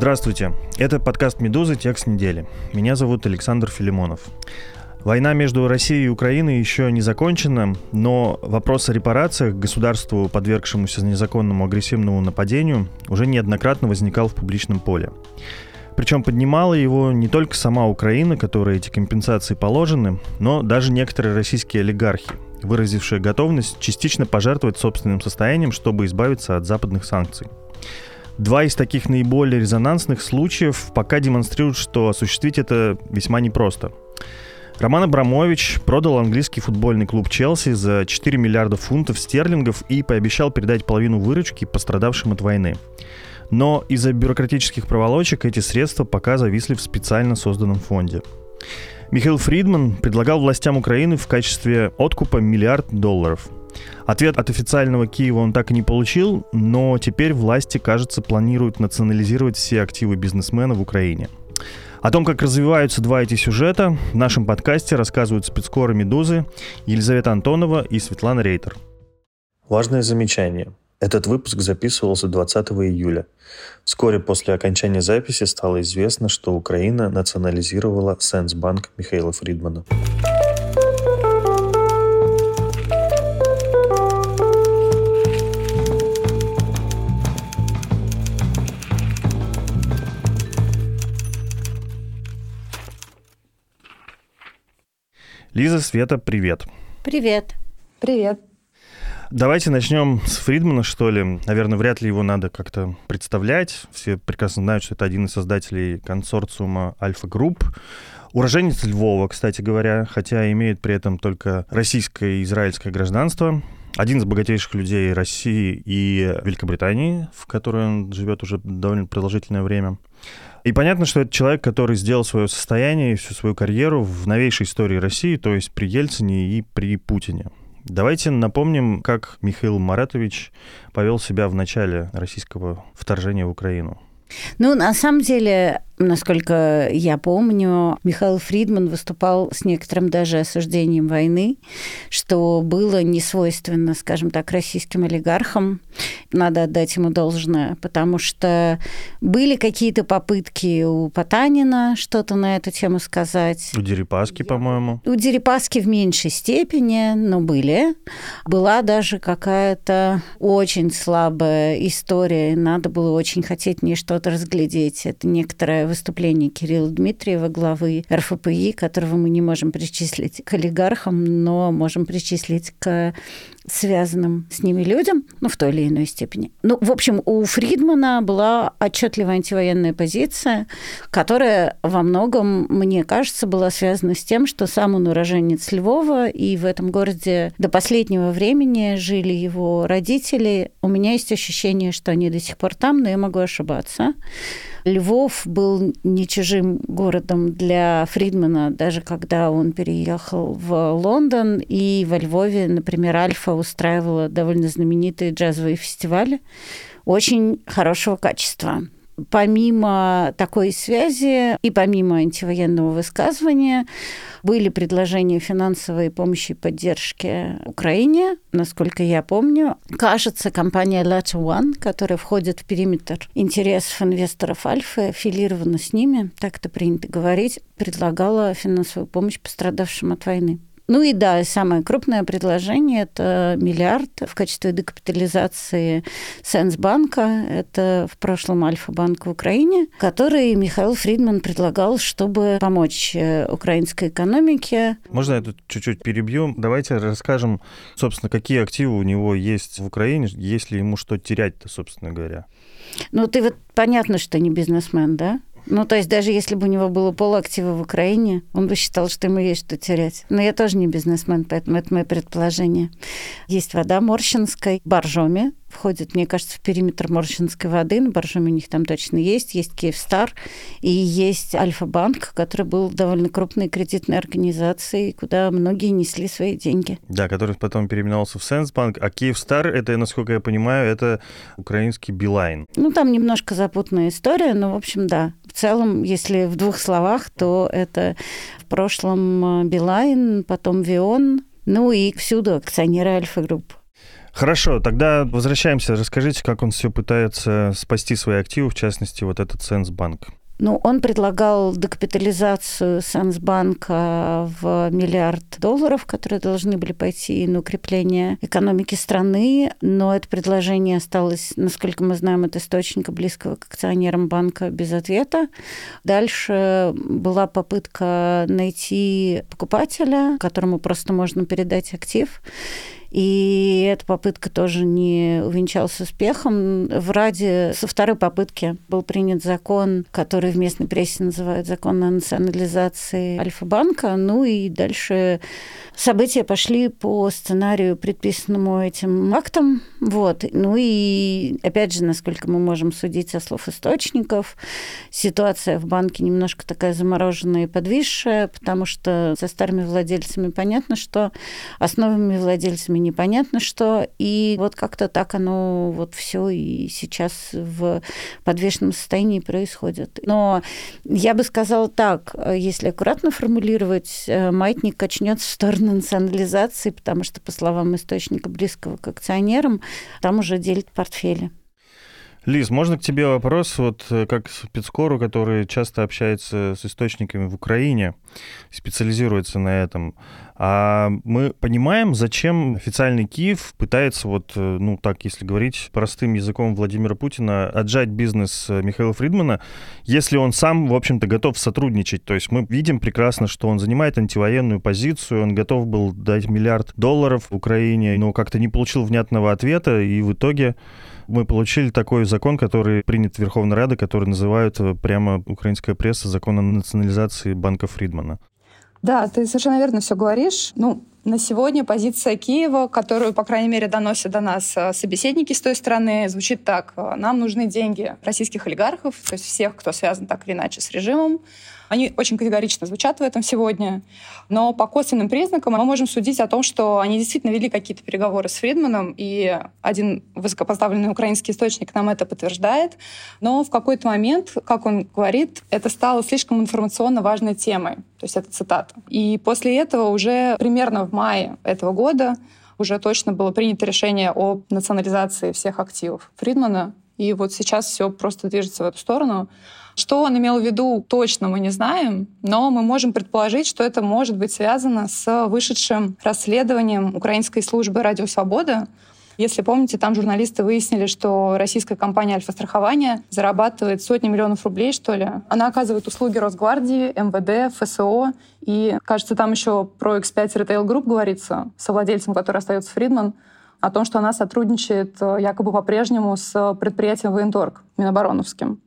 Здравствуйте. Это подкаст «Медузы. Текст недели». Меня зовут Александр Филимонов. Война между Россией и Украиной еще не закончена, но вопрос о репарациях государству, подвергшемуся незаконному агрессивному нападению, уже неоднократно возникал в публичном поле. Причем поднимала его не только сама Украина, которой эти компенсации положены, но даже некоторые российские олигархи, выразившие готовность частично пожертвовать собственным состоянием, чтобы избавиться от западных санкций. Два из таких наиболее резонансных случаев пока демонстрируют, что осуществить это весьма непросто. Роман Абрамович продал английский футбольный клуб Челси за 4 миллиарда фунтов стерлингов и пообещал передать половину выручки пострадавшим от войны. Но из-за бюрократических проволочек эти средства пока зависли в специально созданном фонде. Михаил Фридман предлагал властям Украины в качестве откупа миллиард долларов. Ответ от официального Киева он так и не получил, но теперь власти, кажется, планируют национализировать все активы бизнесмена в Украине – о том, как развиваются два эти сюжета, в нашем подкасте рассказывают спецкоры «Медузы» Елизавета Антонова и Светлана Рейтер. Важное замечание. Этот выпуск записывался 20 июля. Вскоре после окончания записи стало известно, что Украина национализировала Сенсбанк Михаила Фридмана. Лиза, Света, привет. Привет. Привет. Давайте начнем с Фридмана, что ли. Наверное, вряд ли его надо как-то представлять. Все прекрасно знают, что это один из создателей консорциума Альфа Групп. Уроженец Львова, кстати говоря, хотя имеет при этом только российское и израильское гражданство. Один из богатейших людей России и Великобритании, в которой он живет уже довольно продолжительное время. И понятно, что это человек, который сделал свое состояние и всю свою карьеру в новейшей истории России, то есть при Ельцине и при Путине. Давайте напомним, как Михаил Маратович повел себя в начале российского вторжения в Украину. Ну, на самом деле, насколько я помню, Михаил Фридман выступал с некоторым даже осуждением войны, что было не свойственно, скажем так, российским олигархам. Надо отдать ему должное, потому что были какие-то попытки у Потанина что-то на эту тему сказать. У Дерипаски, по-моему. У Дерипаски в меньшей степени, но были. Была даже какая-то очень слабая история, надо было очень хотеть не что-то разглядеть. Это некоторое выступление Кирилла Дмитриева, главы РФПИ, которого мы не можем причислить к олигархам, но можем причислить к связанным с ними людям, ну, в той или иной степени. Ну, в общем, у Фридмана была отчетливая антивоенная позиция, которая во многом, мне кажется, была связана с тем, что сам он уроженец Львова, и в этом городе до последнего времени жили его родители. У меня есть ощущение, что они до сих пор там, но я могу ошибаться. Львов был не чужим городом для Фридмана, даже когда он переехал в Лондон, и во Львове, например, Альфа устраивала довольно знаменитые джазовые фестивали очень хорошего качества помимо такой связи и помимо антивоенного высказывания были предложения финансовой помощи и поддержки Украине, насколько я помню. Кажется, компания Letter One, которая входит в периметр интересов инвесторов Альфа, аффилирована с ними, так это принято говорить, предлагала финансовую помощь пострадавшим от войны. Ну и да, самое крупное предложение – это миллиард в качестве декапитализации Сенсбанка. Это в прошлом Альфа-банк в Украине, который Михаил Фридман предлагал, чтобы помочь э, украинской экономике. Можно я тут чуть-чуть перебью? Давайте расскажем, собственно, какие активы у него есть в Украине, есть ли ему что терять-то, собственно говоря. Ну, ты вот понятно, что не бизнесмен, да? Ну, то есть даже если бы у него было полуактива в Украине, он бы считал, что ему есть что терять. Но я тоже не бизнесмен, поэтому это мое предположение. Есть вода Морщинской, Боржоми, входит, мне кажется, в периметр Морщинской воды. На Боржоме у них там точно есть. Есть Киевстар и есть Альфа-банк, который был довольно крупной кредитной организацией, куда многие несли свои деньги. Да, который потом переименовался в Сенсбанк. А Киевстар, это, насколько я понимаю, это украинский Билайн. Ну, там немножко запутанная история, но, в общем, да. В целом, если в двух словах, то это в прошлом э, Билайн, потом Вион, ну и всюду акционеры Альфа-групп. Хорошо, тогда возвращаемся. Расскажите, как он все пытается спасти свои активы, в частности, вот этот Сенсбанк. Ну, он предлагал декапитализацию Сенсбанка в миллиард долларов, которые должны были пойти на укрепление экономики страны, но это предложение осталось, насколько мы знаем, от источника близкого к акционерам банка без ответа. Дальше была попытка найти покупателя, которому просто можно передать актив. И эта попытка тоже не увенчалась успехом. В Раде со второй попытки был принят закон, который в местной прессе называют закон о национализации Альфа-банка. Ну и дальше события пошли по сценарию, предписанному этим актом. Вот. Ну и, опять же, насколько мы можем судить со слов источников, ситуация в банке немножко такая замороженная и подвисшая, потому что со старыми владельцами понятно, что, с новыми владельцами непонятно что. И вот как-то так оно вот все и сейчас в подвешенном состоянии происходит. Но я бы сказала так, если аккуратно формулировать, э, маятник качнется в сторону национализации, потому что, по словам источника близкого к акционерам, там уже делят портфели. Лиз, можно к тебе вопрос, вот э, как спецкору, который часто общается с источниками в Украине, специализируется на этом. А мы понимаем, зачем официальный Киев пытается, вот, э, ну так, если говорить простым языком Владимира Путина, отжать бизнес э, Михаила Фридмана, если он сам, в общем-то, готов сотрудничать. То есть мы видим прекрасно, что он занимает антивоенную позицию, он готов был дать миллиард долларов Украине, но как-то не получил внятного ответа, и в итоге мы получили такой закон, который принят Верховной Радой, который называют э, прямо украинская пресса закон о национализации банка Фридмана. Да, ты совершенно верно все говоришь. Ну, на сегодня позиция Киева, которую, по крайней мере, доносят до нас э, собеседники с той стороны, звучит так. Нам нужны деньги российских олигархов, то есть всех, кто связан так или иначе с режимом. Они очень категорично звучат в этом сегодня. Но по косвенным признакам мы можем судить о том, что они действительно вели какие-то переговоры с Фридманом, и один высокопоставленный украинский источник нам это подтверждает. Но в какой-то момент, как он говорит, это стало слишком информационно важной темой. То есть это цитата. И после этого уже примерно в мае этого года уже точно было принято решение о национализации всех активов Фридмана. И вот сейчас все просто движется в эту сторону. Что он имел в виду, точно мы не знаем, но мы можем предположить, что это может быть связано с вышедшим расследованием украинской службы «Радио Свобода», если помните, там журналисты выяснили, что российская компания «Альфа-страхование» зарабатывает сотни миллионов рублей, что ли. Она оказывает услуги Росгвардии, МВД, ФСО. И, кажется, там еще про X5 Retail Group говорится, совладельцем, который остается Фридман, о том, что она сотрудничает э, якобы по-прежнему с предприятием «Военторг» Минобороновским.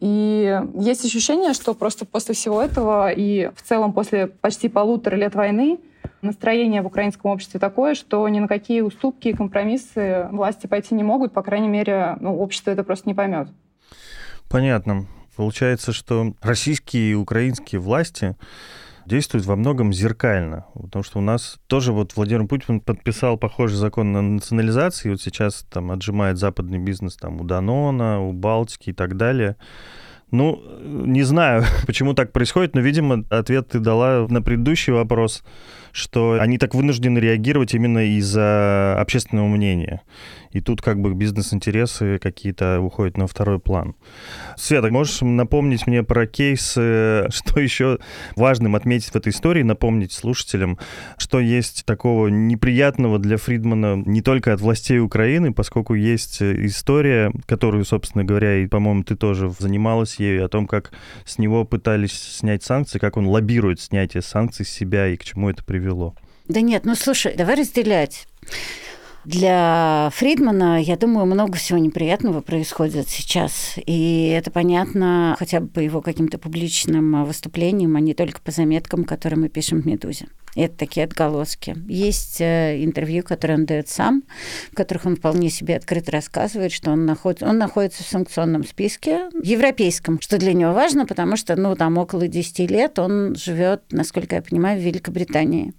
И есть ощущение, что просто после всего этого и в целом после почти полутора лет войны настроение в украинском обществе такое, что ни на какие уступки и компромиссы власти пойти не могут, по крайней мере, ну, общество это просто не поймет. Понятно. Получается, что российские и украинские власти действуют во многом зеркально. Потому что у нас тоже вот Владимир Путин подписал похожий закон на национализации, и вот сейчас там отжимает западный бизнес там у Данона, у Балтики и так далее. Ну, не знаю, почему так происходит, но, видимо, ответ ты дала на предыдущий вопрос, что они так вынуждены реагировать именно из-за общественного мнения. И тут как бы бизнес-интересы какие-то уходят на второй план. Света, можешь напомнить мне про кейс, что еще важным отметить в этой истории, напомнить слушателям, что есть такого неприятного для Фридмана не только от властей Украины, поскольку есть история, которую, собственно говоря, и, по-моему, ты тоже занималась ею, о том, как с него пытались снять санкции, как он лоббирует снятие санкций с себя и к чему это привело. Да нет, ну слушай, давай разделять. Для Фридмана, я думаю, много всего неприятного происходит сейчас. И это понятно хотя бы по его каким-то публичным выступлениям, а не только по заметкам, которые мы пишем в «Медузе». Это такие отголоски. Есть э, интервью, которые он дает сам, в которых он вполне себе открыто рассказывает, что он, находится, он находится в санкционном списке, европейском, что для него важно, потому что, ну, там около 10 лет он живет, насколько я понимаю, в Великобритании.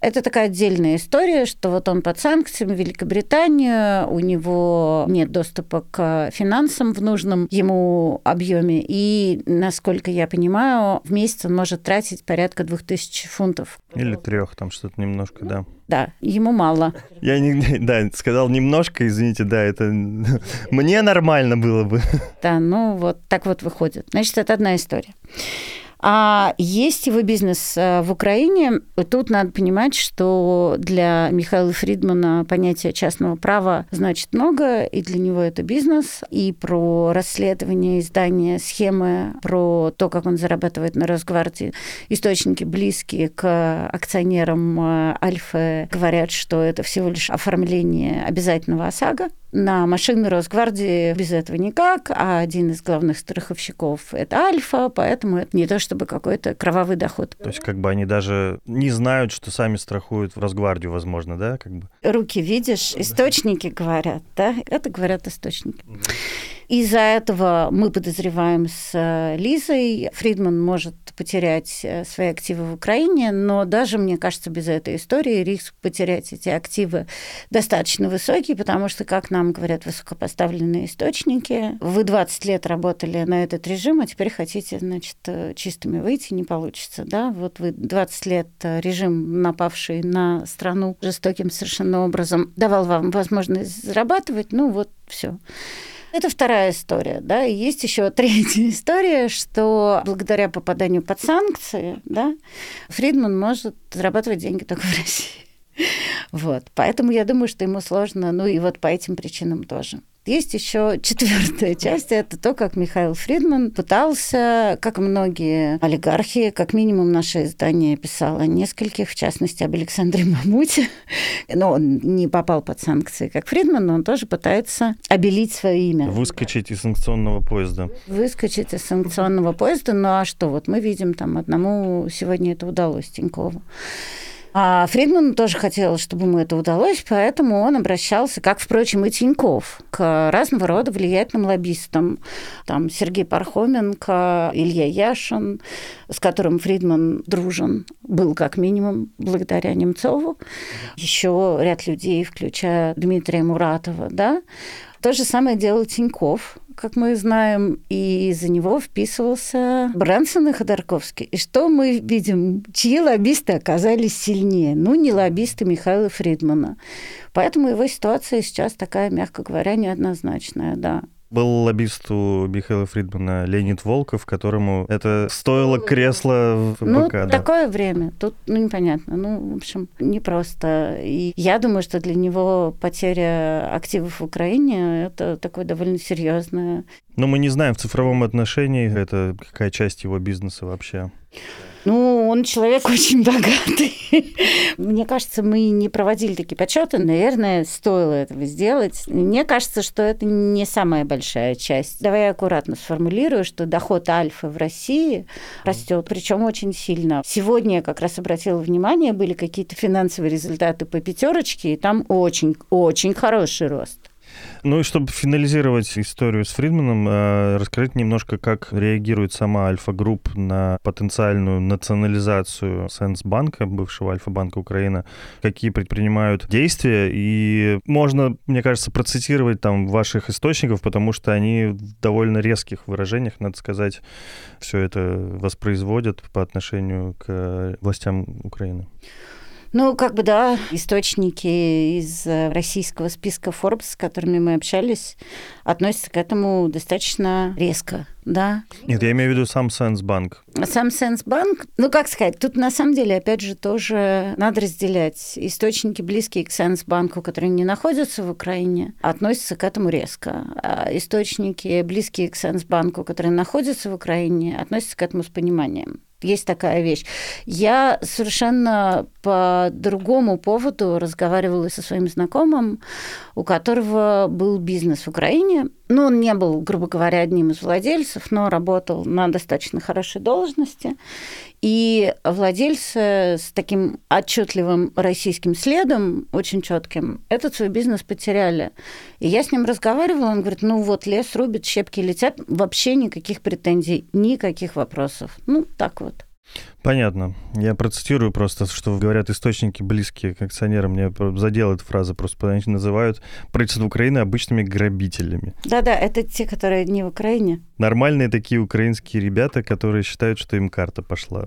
Это такая отдельная история, что вот он под санкциями Великобританию, у него нет доступа к финансам в нужном ему объеме, и, насколько я понимаю, в месяц он может тратить порядка 2000 фунтов. Или трех, там что-то немножко, да. Да, ему мало. Я не, да, сказал немножко, извините, да, это мне нормально было бы. Да, ну вот так вот выходит. Значит, это одна история. А есть его бизнес э, в Украине. Тут надо понимать, что для Михаила Фридмана понятие частного права значит много, и для него это бизнес. И про расследование, издание схемы, про то, как он зарабатывает на Росгвардии. Источники близкие к акционерам э, Альфа говорят, что это всего лишь оформление обязательного ОСАГО. На машины Росгвардии без этого никак, а один из главных страховщиков – это Альфа, поэтому это не то, чтобы какой-то кровавый доход. То есть как бы они даже не знают, что сами страхуют в Росгвардию, возможно, да? Как бы? Руки видишь, источники говорят, да? Это говорят источники. Из-за этого мы подозреваем с э, Лизой, Фридман может потерять э, свои активы в Украине, но даже, мне кажется, без этой истории риск потерять эти активы достаточно высокий, потому что, как нам говорят высокопоставленные источники, вы 20 лет работали на этот режим, а теперь хотите, значит, э, чистыми выйти, не получится, да? Вот вы 20 лет режим, напавший на страну жестоким совершенно образом, давал вам возможность зарабатывать, ну вот все. Это вторая история, да. И есть еще третья история, что благодаря попаданию под санкции, да, Фридман может зарабатывать деньги только в России. Вот. Поэтому я думаю, что ему сложно, ну и вот по этим причинам тоже. Есть еще четвертая часть, это то, как Михаил Фридман пытался, как многие олигархи, как минимум наше издание писало нескольких, в частности, об Александре Мамуте. Но он не попал под санкции, как Фридман, но он тоже пытается обелить свое имя. Выскочить из санкционного поезда. Выскочить из санкционного поезда, ну а что, вот мы видим, там одному сегодня это удалось, Тинькову. А Фридману тоже хотелось, чтобы ему это удалось, поэтому он обращался, как, впрочем, и Тиньков, к разного рода влиятельным лоббистам. Там Сергей Пархоменко, Илья Яшин, с которым Фридман дружен, был как минимум благодаря Немцову. Еще ряд людей, включая Дмитрия Муратова, да. То же самое делал Тиньков, как мы знаем, и за него вписывался Брансон и Ходорковский. И что мы видим? Чьи лоббисты оказались сильнее? Ну, не лоббисты Михаила Фридмана. Поэтому его ситуация сейчас такая, мягко говоря, неоднозначная, да. Был лоббист у Михаила Фридмана Леонид Волков, которому это стоило кресла в ФБК. Ну, да. такое время. Тут, ну, непонятно. Ну, в общем, непросто. И я думаю, что для него потеря активов в Украине – это такое довольно серьезное. Но мы не знаем в цифровом отношении, это какая часть его бизнеса вообще. Ну, он человек очень богатый. Мне кажется, мы не проводили такие подсчеты. Наверное, стоило этого сделать. Мне кажется, что это не самая большая часть. Давай я аккуратно сформулирую, что доход Альфа в России растет, причем очень сильно. Сегодня я как раз обратила внимание, были какие-то финансовые результаты по пятерочке, и там очень-очень хороший рост. Ну и чтобы финализировать историю с Фридманом, э, расскажите немножко, как реагирует сама Альфа-групп на потенциальную национализацию Сенсбанка, бывшего Альфа-банка Украины, какие предпринимают действия, и можно, мне кажется, процитировать там ваших источников, потому что они в довольно резких выражениях, надо сказать, все это воспроизводят по отношению к властям Украины. Ну, как бы, да, источники из э, российского списка Forbes, с которыми мы общались, относятся к этому достаточно резко, да. Нет, я имею в виду сам Сенсбанк. Сам Сенсбанк, ну, как сказать, тут на самом деле, опять же, тоже надо разделять. Источники, близкие к Сенсбанку, которые не находятся в Украине, относятся к этому резко. А источники, близкие к Сенсбанку, которые находятся в Украине, относятся к этому с пониманием. Есть такая вещь. Я совершенно по другому поводу разговаривала со своим знакомым, у которого был бизнес в Украине. Ну, он не был, грубо говоря, одним из владельцев, но работал на достаточно хорошей должности. И владельцы с таким отчетливым российским следом, очень четким, этот свой бизнес потеряли. И я с ним разговаривала, он говорит, ну вот лес рубит, щепки летят, вообще никаких претензий, никаких вопросов. Ну, так вот. Понятно. Я процитирую просто, что говорят источники близкие к акционерам. Мне задела эта фраза, просто они называют правительство Украины обычными грабителями. Да-да, это те, которые не в Украине. Нормальные такие украинские ребята, которые считают, что им карта пошла.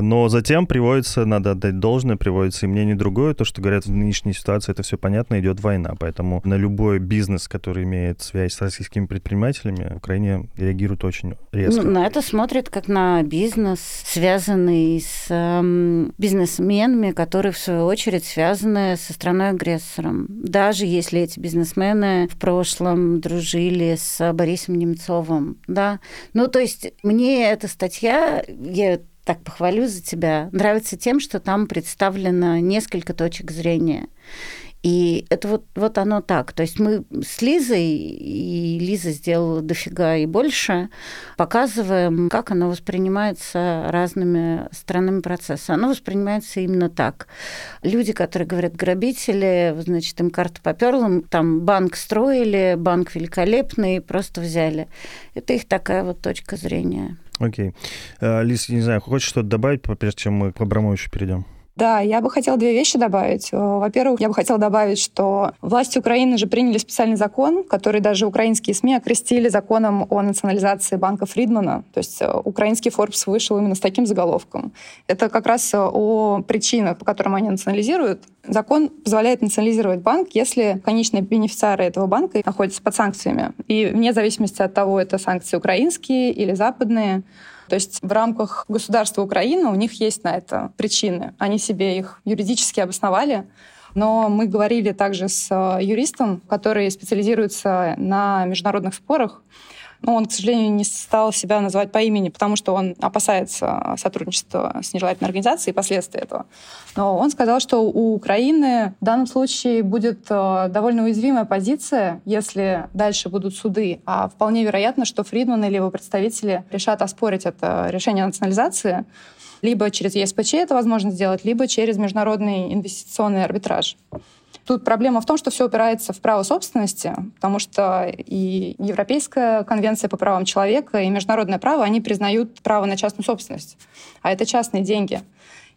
Но затем приводится, надо отдать должное, приводится и мнение другое, то, что говорят в нынешней ситуации, это все понятно, идет война. Поэтому на любой бизнес, который имеет связь с российскими предпринимателями, Украине реагирует очень резко. Ну, на это смотрят как на бизнес, связанный с э, бизнесменами, которые, в свою очередь, связаны со страной-агрессором. Даже если эти бизнесмены в прошлом дружили с Борисом Немцовым. Да? Ну, то есть мне эта статья, я так похвалю за тебя, нравится тем, что там представлено несколько точек зрения. И это вот, вот оно так. То есть мы с Лизой, и Лиза сделала дофига и больше, показываем, как оно воспринимается разными сторонами процесса. Оно воспринимается именно так. Люди, которые говорят грабители, значит, им карта поперла, там банк строили, банк великолепный, просто взяли. Это их такая вот точка зрения. Окей. Okay. Э, Лиз, не знаю, хочешь что-то добавить, прежде чем мы к Абрамовичу перейдем? Да, я бы хотела две вещи добавить. Э, во-первых, я бы хотела добавить, что власти Украины же приняли специальный закон, который даже украинские СМИ окрестили законом о национализации банка Фридмана. То есть э, украинский Forbes вышел именно с таким заголовком. Это как раз э, о причинах, по которым они национализируют. Закон позволяет национализировать банк, если конечные бенефициары этого банка находятся под санкциями. И вне зависимости от того, это санкции украинские или западные, то есть в рамках государства Украины у них есть на это причины. Они себе их юридически обосновали. Но мы говорили также с э, юристом, который специализируется на международных спорах, но он, к сожалению, не стал себя называть по имени, потому что он опасается сотрудничества с нежелательной организацией и последствий этого. Но он сказал, что у Украины в данном случае будет э, довольно уязвимая позиция, если дальше будут суды. А вполне вероятно, что Фридман или его представители решат оспорить это решение национализации, либо через ЕСПЧ это возможно сделать, либо через международный инвестиционный арбитраж. Тут проблема в том, что все упирается в право собственности, потому что и Европейская конвенция по правам человека, и международное право, они признают право на частную собственность. А это частные деньги.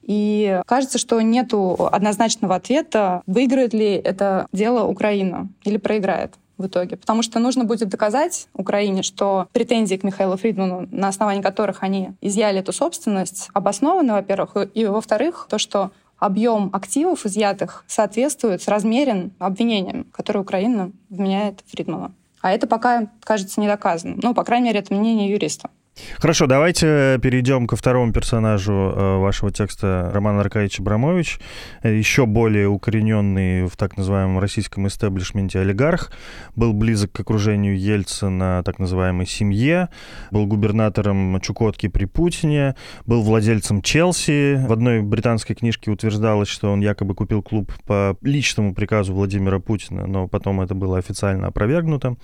И кажется, что нет однозначного ответа, выиграет ли это дело Украина или проиграет в итоге. Потому что нужно будет доказать Украине, что претензии к Михаилу Фридману, на основании которых они изъяли эту собственность, обоснованы, во-первых, и, во-вторых, то, что объем активов изъятых соответствует, соразмерен обвинениям, которые Украина вменяет Фридману. А это пока, кажется, не доказано. Ну, по крайней мере, это мнение юриста. Хорошо, давайте перейдем ко второму персонажу э, вашего текста Роман Аркадьевич Абрамович, еще более укорененный в так называемом российском истеблишменте олигарх, был близок к окружению Ельцина, так называемой семье, был губернатором Чукотки при Путине, был владельцем Челси. В одной британской книжке утверждалось, что он якобы купил клуб по личному приказу Владимира Путина, но потом это было официально опровергнуто.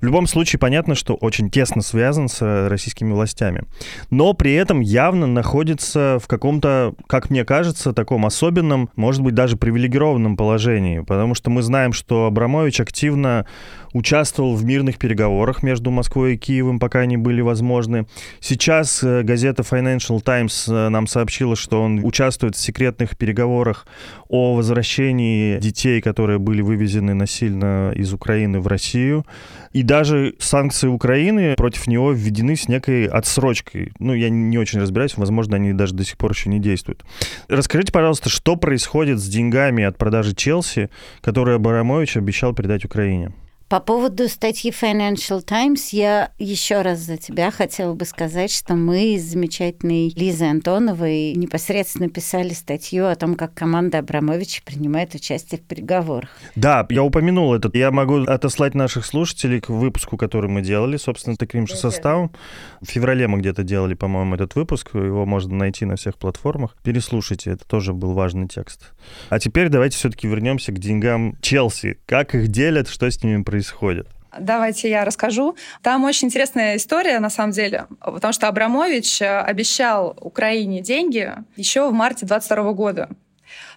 В любом случае, понятно, что очень тесно связан с российскими властями. Но при этом явно находится в каком-то, как мне кажется, таком особенном, может быть, даже привилегированном положении. Потому что мы знаем, что Абрамович активно участвовал в мирных переговорах между Москвой и Киевом, пока они были возможны. Сейчас э, газета Financial Times э, нам сообщила, что он участвует в секретных переговорах о возвращении детей, которые были вывезены насильно из Украины в Россию. И даже санкции Украины против него введены с некой отсрочкой. Ну, я не очень разбираюсь, возможно, они даже до сих пор еще не действуют. Расскажите, пожалуйста, что происходит с деньгами от продажи Челси, которые Абрамович обещал передать Украине? По поводу статьи Financial Times я еще раз за тебя хотела бы сказать, что мы с замечательной Лизой Антоновой непосредственно писали статью о том, как команда Абрамовича принимает участие в переговорах. Да, я упомянул это. Я могу отослать наших слушателей к выпуску, который мы делали, собственно, таким же составом. В феврале мы где-то делали, по-моему, этот выпуск. Его можно найти на всех платформах. Переслушайте, это тоже был важный текст. А теперь давайте все-таки вернемся к деньгам Челси. Как их делят, что с ними происходит? Происходит? Давайте я расскажу. Там очень интересная история, на самом деле, потому что Абрамович э, обещал Украине деньги еще в марте 22 года.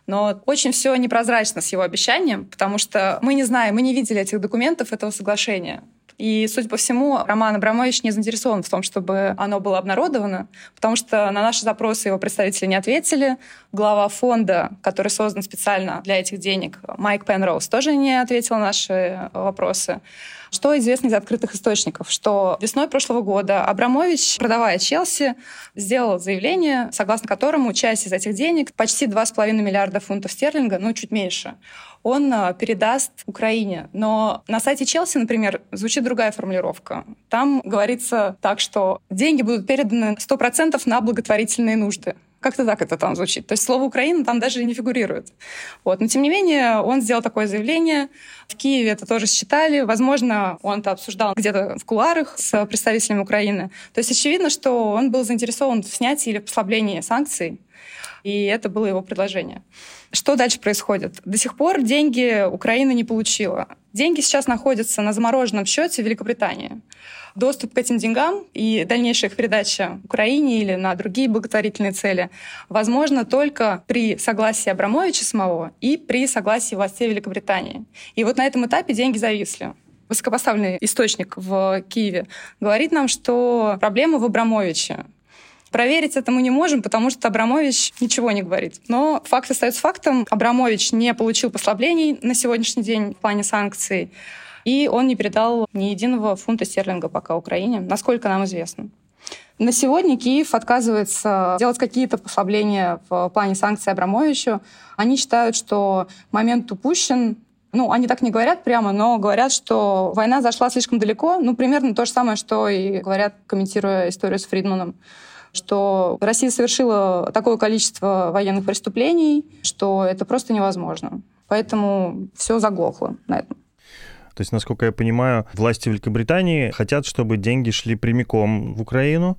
Но очень все непрозрачно с его обещанием, потому что мы не знаем, мы не видели этих документов этого соглашения. И, судя по всему, Роман Абрамович не заинтересован в том, чтобы оно было обнародовано, потому что на наши запросы его представители не ответили. Глава фонда, который создан специально для этих денег, Майк Пенроуз, тоже не ответил на наши вопросы. Что известно из открытых источников? Что весной прошлого года Абрамович, продавая Челси, сделал заявление, согласно которому часть из этих денег, почти 2,5 миллиарда фунтов стерлинга, ну, чуть меньше, он а, передаст Украине. Но на сайте Челси, например, звучит другая формулировка. Там говорится так, что деньги будут переданы 100% на благотворительные нужды. Как-то так это там звучит. То есть слово «Украина» там даже не фигурирует. Вот. Но, тем не менее, он сделал такое заявление. В Киеве это тоже считали. Возможно, он это обсуждал где-то в куларах с представителями Украины. То есть очевидно, что он был заинтересован в снятии или послаблении санкций. И это было его предложение. Что дальше происходит? До сих пор деньги Украина не получила. Деньги сейчас находятся на замороженном счете в Великобритании. Доступ к этим деньгам и дальнейшая их передача Украине или на другие благотворительные цели возможно только при согласии Абрамовича самого и при согласии властей Великобритании. И вот на этом этапе деньги зависли высокопоставленный источник в Киеве говорит нам, что проблема в Абрамовиче. Проверить это мы не можем, потому что Абрамович ничего не говорит. Но факт остается фактом. Абрамович не получил послаблений на сегодняшний день в плане санкций. И он не передал ни единого фунта стерлинга пока Украине, насколько нам известно. На сегодня Киев отказывается делать какие-то послабления в плане санкций Абрамовичу. Они считают, что момент упущен, ну, они так не говорят прямо, но говорят, что война зашла слишком далеко. Ну, примерно то же самое, что и говорят, комментируя историю с Фридманом что Россия совершила такое количество военных преступлений, что это просто невозможно. Поэтому все заглохло на этом. То есть, насколько я понимаю, власти Великобритании хотят, чтобы деньги шли прямиком в Украину,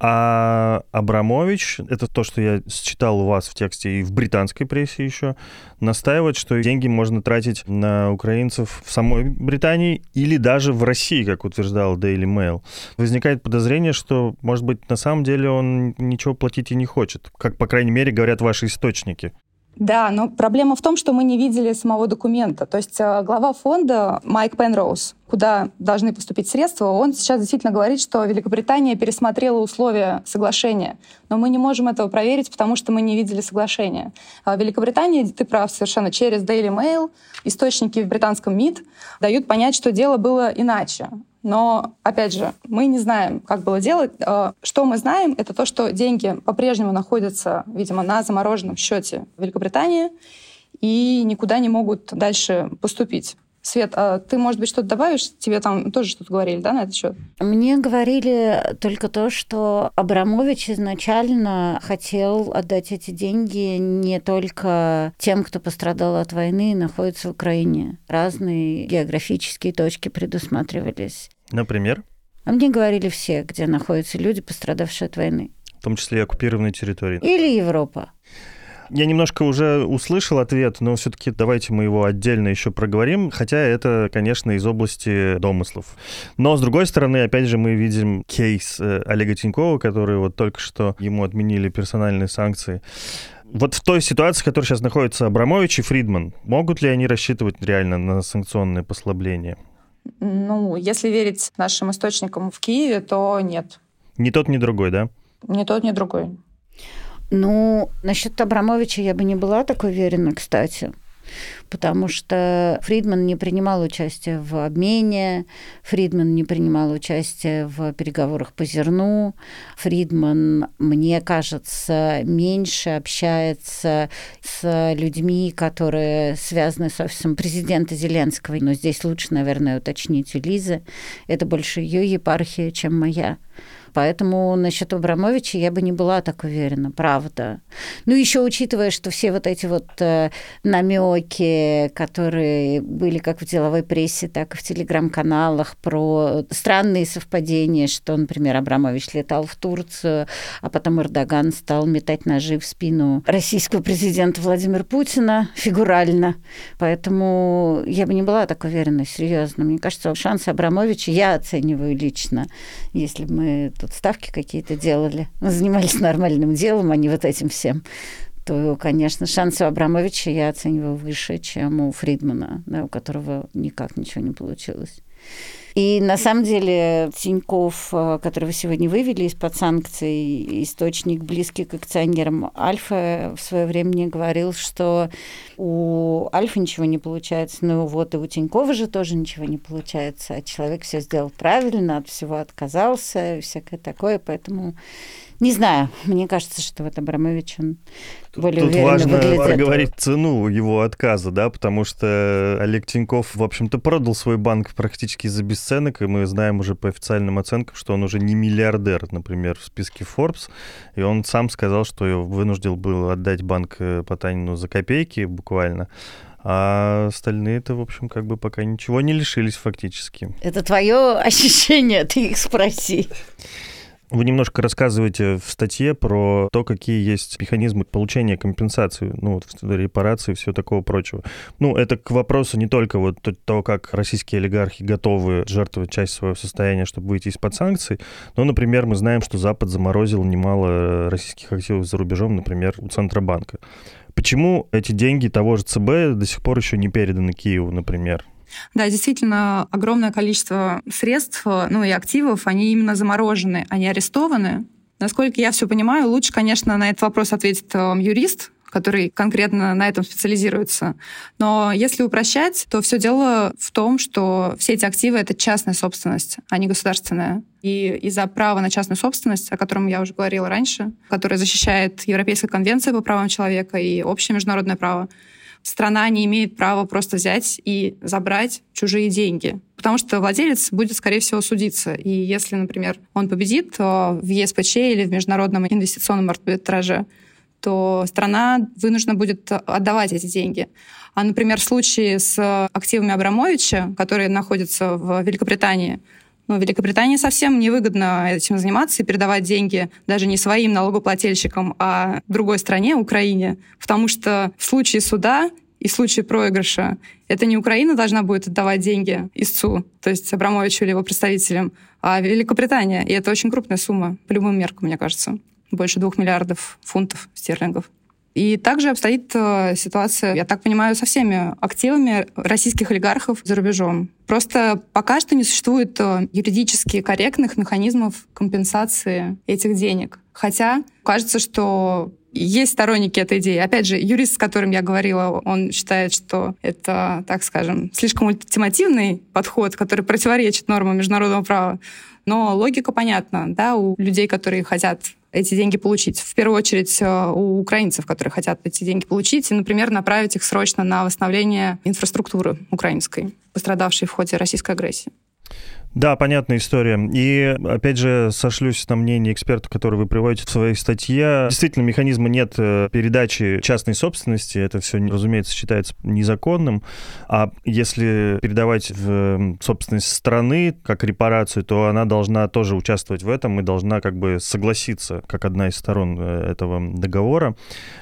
а Абрамович, это то, что я считал у вас в тексте и в британской прессе еще, настаивает, что деньги можно тратить на украинцев в самой Британии или даже в России, как утверждал Daily Mail. Возникает подозрение, что, может быть, на самом деле он ничего платить и не хочет, как, по крайней мере, говорят ваши источники. Да, но проблема в том, что мы не видели самого документа. То есть э, глава фонда Майк Пенроуз, куда должны поступить средства, он сейчас действительно говорит, что Великобритания пересмотрела условия соглашения. Но мы не можем этого проверить, потому что мы не видели соглашения. А Великобритания, ты прав совершенно, через Daily Mail, источники в британском МИД дают понять, что дело было иначе. Но, опять же, мы не знаем, как было делать. А, что мы знаем, это то, что деньги по-прежнему находятся, видимо, на замороженном счете Великобритании и никуда не могут дальше поступить. Свет, а ты, может быть, что-то добавишь? Тебе там тоже что-то говорили, да, на этот счет? Мне говорили только то, что Абрамович изначально хотел отдать эти деньги не только тем, кто пострадал от войны и находится в Украине. Разные географические точки предусматривались. Например? А мне говорили все, где находятся люди, пострадавшие от войны. В том числе и оккупированные территории. Или Европа. Я немножко уже услышал ответ, но все-таки давайте мы его отдельно еще проговорим, хотя это, конечно, из области домыслов. Но, с другой стороны, опять же, мы видим кейс э, Олега Тинькова, который вот только что ему отменили персональные санкции. Вот в той ситуации, в которой сейчас находятся Абрамович и Фридман, могут ли они рассчитывать реально на санкционные послабления? Ну, если верить нашим источникам в Киеве, то нет. Ни тот, ни другой, да? Ни тот, ни другой. Ну, насчет Абрамовича я бы не была так уверена, кстати потому что Фридман не принимал участие в обмене, Фридман не принимал участие в переговорах по зерну, Фридман, мне кажется, меньше общается с людьми, которые связаны с офисом президента Зеленского. Но здесь лучше, наверное, уточнить у Лизы. Это больше ее епархия, чем моя. Поэтому насчет Абрамовича я бы не была так уверена, правда. Ну, еще учитывая, что все вот эти вот э, намеки, которые были как в деловой прессе, так и в телеграм-каналах про странные совпадения, что, например, Абрамович летал в Турцию, а потом Эрдоган стал метать ножи в спину российского президента Владимира Путина фигурально. Поэтому я бы не была так уверена, серьезно. Мне кажется, шансы Абрамовича я оцениваю лично, если бы мы тут ставки какие-то делали, занимались нормальным делом, а не вот этим всем, то, конечно, шансы у Абрамовича я оцениваю выше, чем у Фридмана, да, у которого никак ничего не получилось. И на самом деле Тиньков, э, который вы сегодня вывели из-под санкций, источник близкий к акционерам Альфа, в свое время мне говорил, что у Альфа ничего не получается, ну вот и у Тинькова же тоже ничего не получается, а человек все сделал правильно, от всего отказался, всякое такое, поэтому не знаю, мне кажется, что вот Абрамович, он Тут, более тут уверенно важно выглядит. проговорить цену его отказа, да, потому что Олег Тиньков, в общем-то, продал свой банк практически за бесценок, и мы знаем уже по официальным оценкам, что он уже не миллиардер, например, в списке Forbes, и он сам сказал, что вынужден был отдать банк э, Потанину за копейки буквально, а остальные-то, в общем, как бы пока ничего не лишились фактически. Это твое ощущение, ты их спроси. Вы немножко рассказываете в статье про то, какие есть механизмы получения компенсации, ну, вот, репарации и все такого прочего. Ну, это к вопросу не только вот того, как российские олигархи готовы жертвовать часть своего состояния, чтобы выйти из-под санкций, но, например, мы знаем, что Запад заморозил немало российских активов за рубежом, например, у Центробанка. Почему эти деньги того же ЦБ до сих пор еще не переданы Киеву, например? Да, действительно, огромное количество средств, ну и активов, они именно заморожены, они арестованы. Насколько я все понимаю, лучше, конечно, на этот вопрос ответит э, юрист, который конкретно на этом специализируется. Но если упрощать, то все дело в том, что все эти активы — это частная собственность, а не государственная. И из-за права на частную собственность, о котором я уже говорила раньше, которое защищает Европейская конвенция по правам человека и общее международное право, страна не имеет права просто взять и забрать чужие деньги. Потому что владелец будет, скорее всего, судиться. И если, например, он победит в ЕСПЧ или в Международном инвестиционном арбитраже, то страна вынуждена будет отдавать эти деньги. А, например, в случае с активами Абрамовича, которые находятся в Великобритании, ну, Великобритании совсем невыгодно этим заниматься и передавать деньги даже не своим налогоплательщикам, а другой стране, Украине, потому что в случае суда и в случае проигрыша это не Украина должна будет отдавать деньги истцу, то есть Абрамовичу или его представителям, а Великобритания. И это очень крупная сумма по любым меркам, мне кажется. Больше двух миллиардов фунтов стерлингов. И также обстоит э, ситуация, я так понимаю, со всеми активами российских олигархов за рубежом. Просто пока что не существует э, юридически корректных механизмов компенсации этих денег. Хотя кажется, что есть сторонники этой идеи. Опять же, юрист, с которым я говорила, он считает, что это, так скажем, слишком ультимативный подход, который противоречит нормам международного права. Но логика понятна, да, у людей, которые хотят эти деньги получить. В первую очередь э, у украинцев, которые хотят эти деньги получить, и, например, направить их срочно на восстановление инфраструктуры украинской, пострадавшей в ходе российской агрессии. Да, понятная история. И, опять же, сошлюсь на мнение эксперта, который вы приводите в своей статье. Действительно, механизма нет э, передачи частной собственности. Это все, разумеется, считается незаконным. А если передавать в собственность страны как репарацию, то она должна тоже участвовать в этом и должна как бы согласиться как одна из сторон э, этого договора.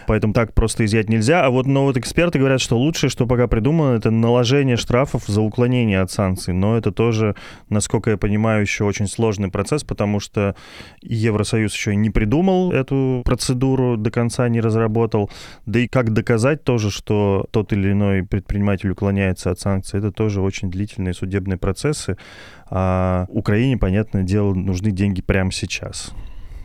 Поэтому так просто изъять нельзя. А вот, но вот эксперты говорят, что лучшее, что пока придумано, это наложение штрафов за уклонение от санкций. Но это тоже на насколько я понимаю, еще очень сложный процесс, потому что Евросоюз еще не придумал эту процедуру, до конца не разработал. Да и как доказать тоже, что тот или иной предприниматель уклоняется от санкций, это тоже очень длительные судебные процессы. А Украине, понятное дело, нужны деньги прямо сейчас.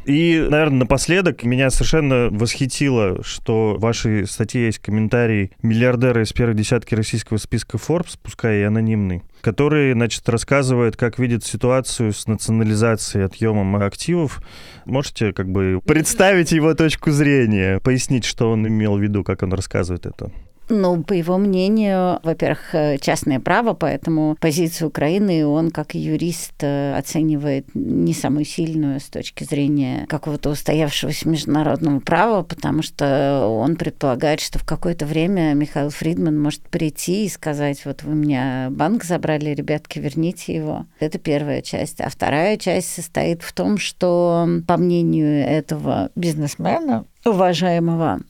И, наверное, напоследок меня совершенно восхитило, что в вашей статье есть комментарий миллиардера из первой десятки российского списка Forbes, пускай и анонимный, который, значит, рассказывает, как видит ситуацию с национализацией, отъемом активов. Можете как бы представить его точку зрения, пояснить, что он имел в виду, как он рассказывает это? Ну, по его мнению, во-первых, э, частное право, поэтому позицию Украины он, как юрист, э, оценивает не самую сильную с точки зрения какого-то устоявшегося международного права, потому что он предполагает, что в какое-то время Михаил Фридман может прийти и сказать, вот вы меня банк забрали, ребятки, верните его. Это первая часть. А вторая часть состоит в том, что, по мнению этого бизнесмена, уважаемого,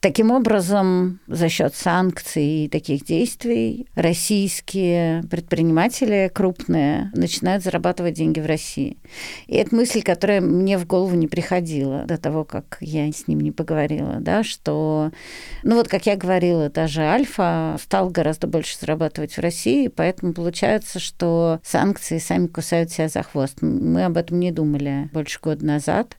Таким образом, за счет санкций и таких действий российские предприниматели крупные начинают зарабатывать деньги в России. И это мысль, которая мне в голову не приходила до того, как я с ним не поговорила, да, что, ну вот, как я говорила, даже Альфа стал гораздо больше зарабатывать в России, поэтому получается, что санкции сами кусают себя за хвост. Мы об этом не думали больше года назад,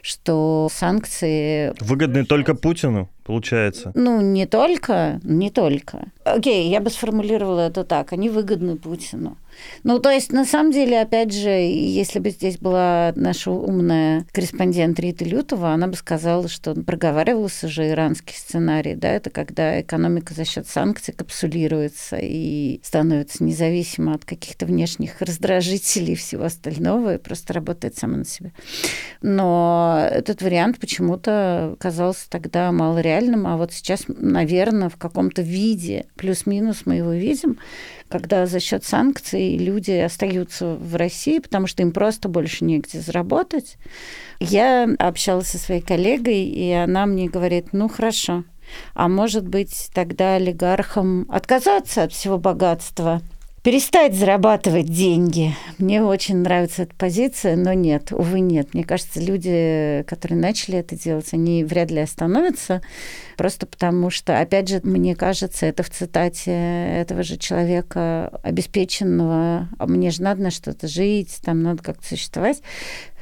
что санкции... Выгодны только Путину? Получается? Ну, не только, не только. Окей, я бы сформулировала это так. Они выгодны Путину. Ну, то есть, на самом деле, опять же, если бы здесь была наша умная корреспондент Рита Лютова, она бы сказала, что проговаривался же иранский сценарий, да, это когда экономика за счет санкций капсулируется и становится независима от каких-то внешних раздражителей и всего остального, и просто работает сама на себя. Но этот вариант почему-то казался тогда малореальным, а вот сейчас, наверное, в каком-то виде, плюс-минус мы его видим, когда за счет санкций люди остаются в России, потому что им просто больше негде заработать. Я общалась со своей коллегой, и она мне говорит, ну хорошо, а может быть тогда олигархам отказаться от всего богатства, перестать зарабатывать деньги. Мне очень нравится эта позиция, но нет, увы, нет. Мне кажется, люди, которые начали это делать, они вряд ли остановятся, просто потому что, опять же, мне кажется, это в цитате этого же человека обеспеченного, мне же надо на что-то жить, там надо как-то существовать.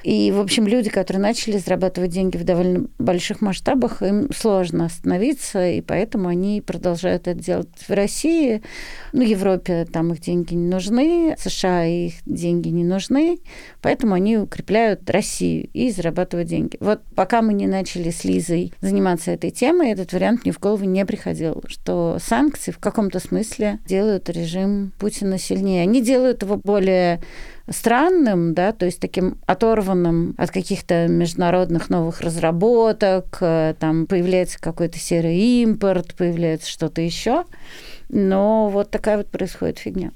И, в общем, люди, которые начали зарабатывать деньги в довольно больших масштабах, им сложно остановиться, и поэтому они продолжают это делать в России. Ну, Европе там их деньги не нужны, США их деньги не нужны, поэтому они укрепляют Россию и зарабатывают деньги. Вот пока мы не начали с Лизой заниматься этой темой, этот вариант мне в голову не приходил, что санкции в каком-то смысле делают режим Путина сильнее. Они делают его более странным, да, то есть таким оторванным от каких-то международных новых разработок, э, там появляется какой-то серый импорт, появляется что-то еще, но вот такая вот происходит фигня.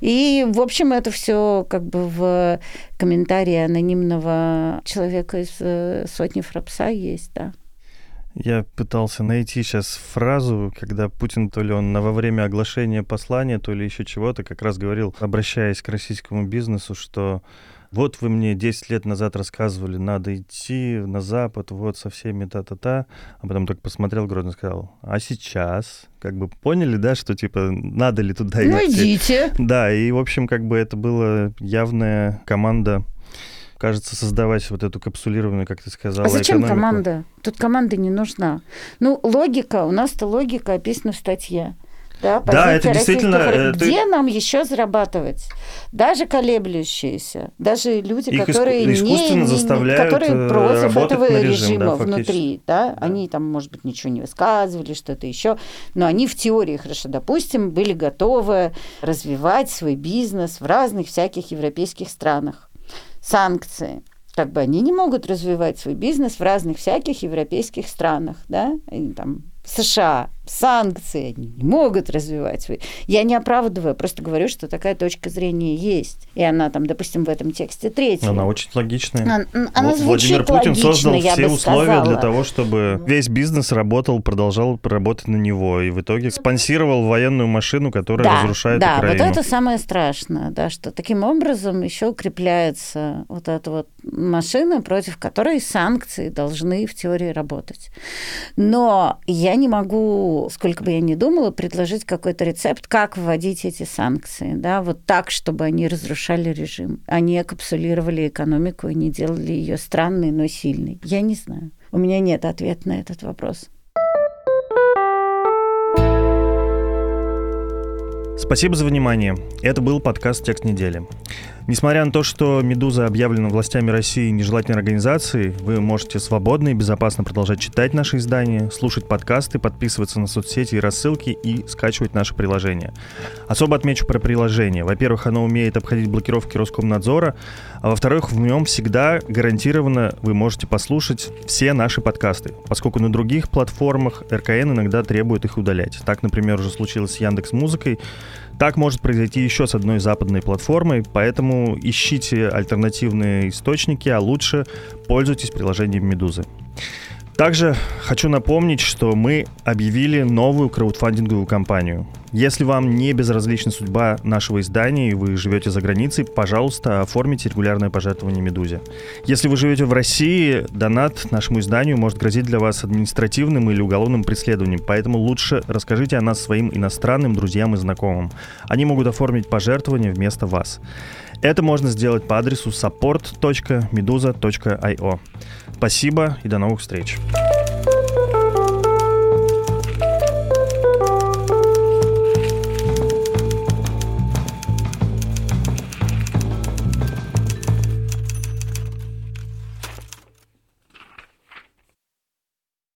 И, в общем, это все как бы в комментарии анонимного человека из э, сотни Фрапса есть, да. Я пытался найти сейчас фразу, когда Путин то ли он во время оглашения послания, то ли еще чего-то как раз говорил, обращаясь к российскому бизнесу, что вот вы мне 10 лет назад рассказывали, надо идти на Запад, вот со всеми та-та-та, а потом только посмотрел грозно сказал, а сейчас? Как бы поняли, да, что типа надо ли туда ну, идти? Ну идите. Да, и в общем как бы это была явная команда кажется, создавать вот эту капсулированную, как ты сказала, А зачем экономику. команда? Тут команда не нужна. Ну, логика, у нас-то логика описана в статье. Да, да это действительно... Э, Где ты... нам еще зарабатывать? Даже колеблющиеся, даже люди, Их которые, искусственно не, заставляют которые э, против этого режим, режима да, внутри, да? да, они там, может быть, ничего не высказывали, что-то еще, но они в теории, хорошо, допустим, были готовы развивать свой бизнес в разных всяких европейских странах санкции. Как бы они не могут развивать свой бизнес в разных всяких европейских странах, да, и, там США, санкции, они не могут развивать свои. Я не оправдываю, просто говорю, что такая точка зрения есть. И она там, допустим, в этом тексте третья. Она очень логичная. Она, она вот Владимир Путин логично, создал все условия сказала. для того, чтобы весь бизнес работал, продолжал работать на него. И в итоге спонсировал военную машину, которая да, разрушает да, Украину. Да, вот это самое страшное, да, что таким образом еще укрепляется вот эта вот машина, против которой санкции должны в теории работать. Но я не могу, сколько бы я ни думала, предложить какой-то рецепт, как вводить эти санкции, да, вот так, чтобы они разрушали режим, они капсулировали экономику и не делали ее странной, но сильной. Я не знаю. У меня нет ответа на этот вопрос. Спасибо за внимание. Это был подкаст «Текст недели». Несмотря на то, что «Медуза» объявлена властями России нежелательной организацией, вы можете свободно и безопасно продолжать читать наши издания, слушать подкасты, подписываться на соцсети и рассылки и скачивать наше приложение. Особо отмечу про приложение. Во-первых, оно умеет обходить блокировки Роскомнадзора, а во-вторых, в нем всегда гарантированно вы можете послушать все наши подкасты, поскольку на других платформах РКН иногда требует их удалять. Так, например, уже случилось с Яндекс Музыкой, так может произойти еще с одной западной платформой, поэтому ищите альтернативные источники, а лучше пользуйтесь приложением «Медузы». Также хочу напомнить, что мы объявили новую краудфандинговую кампанию. Если вам не безразлична судьба нашего издания и вы живете за границей, пожалуйста, оформите регулярное пожертвование «Медузе». Если вы живете в России, донат нашему изданию может грозить для вас административным или уголовным преследованием, поэтому лучше расскажите о нас своим иностранным друзьям и знакомым. Они могут оформить пожертвование вместо вас. Это можно сделать по адресу support.meduza.io. Спасибо и до новых встреч.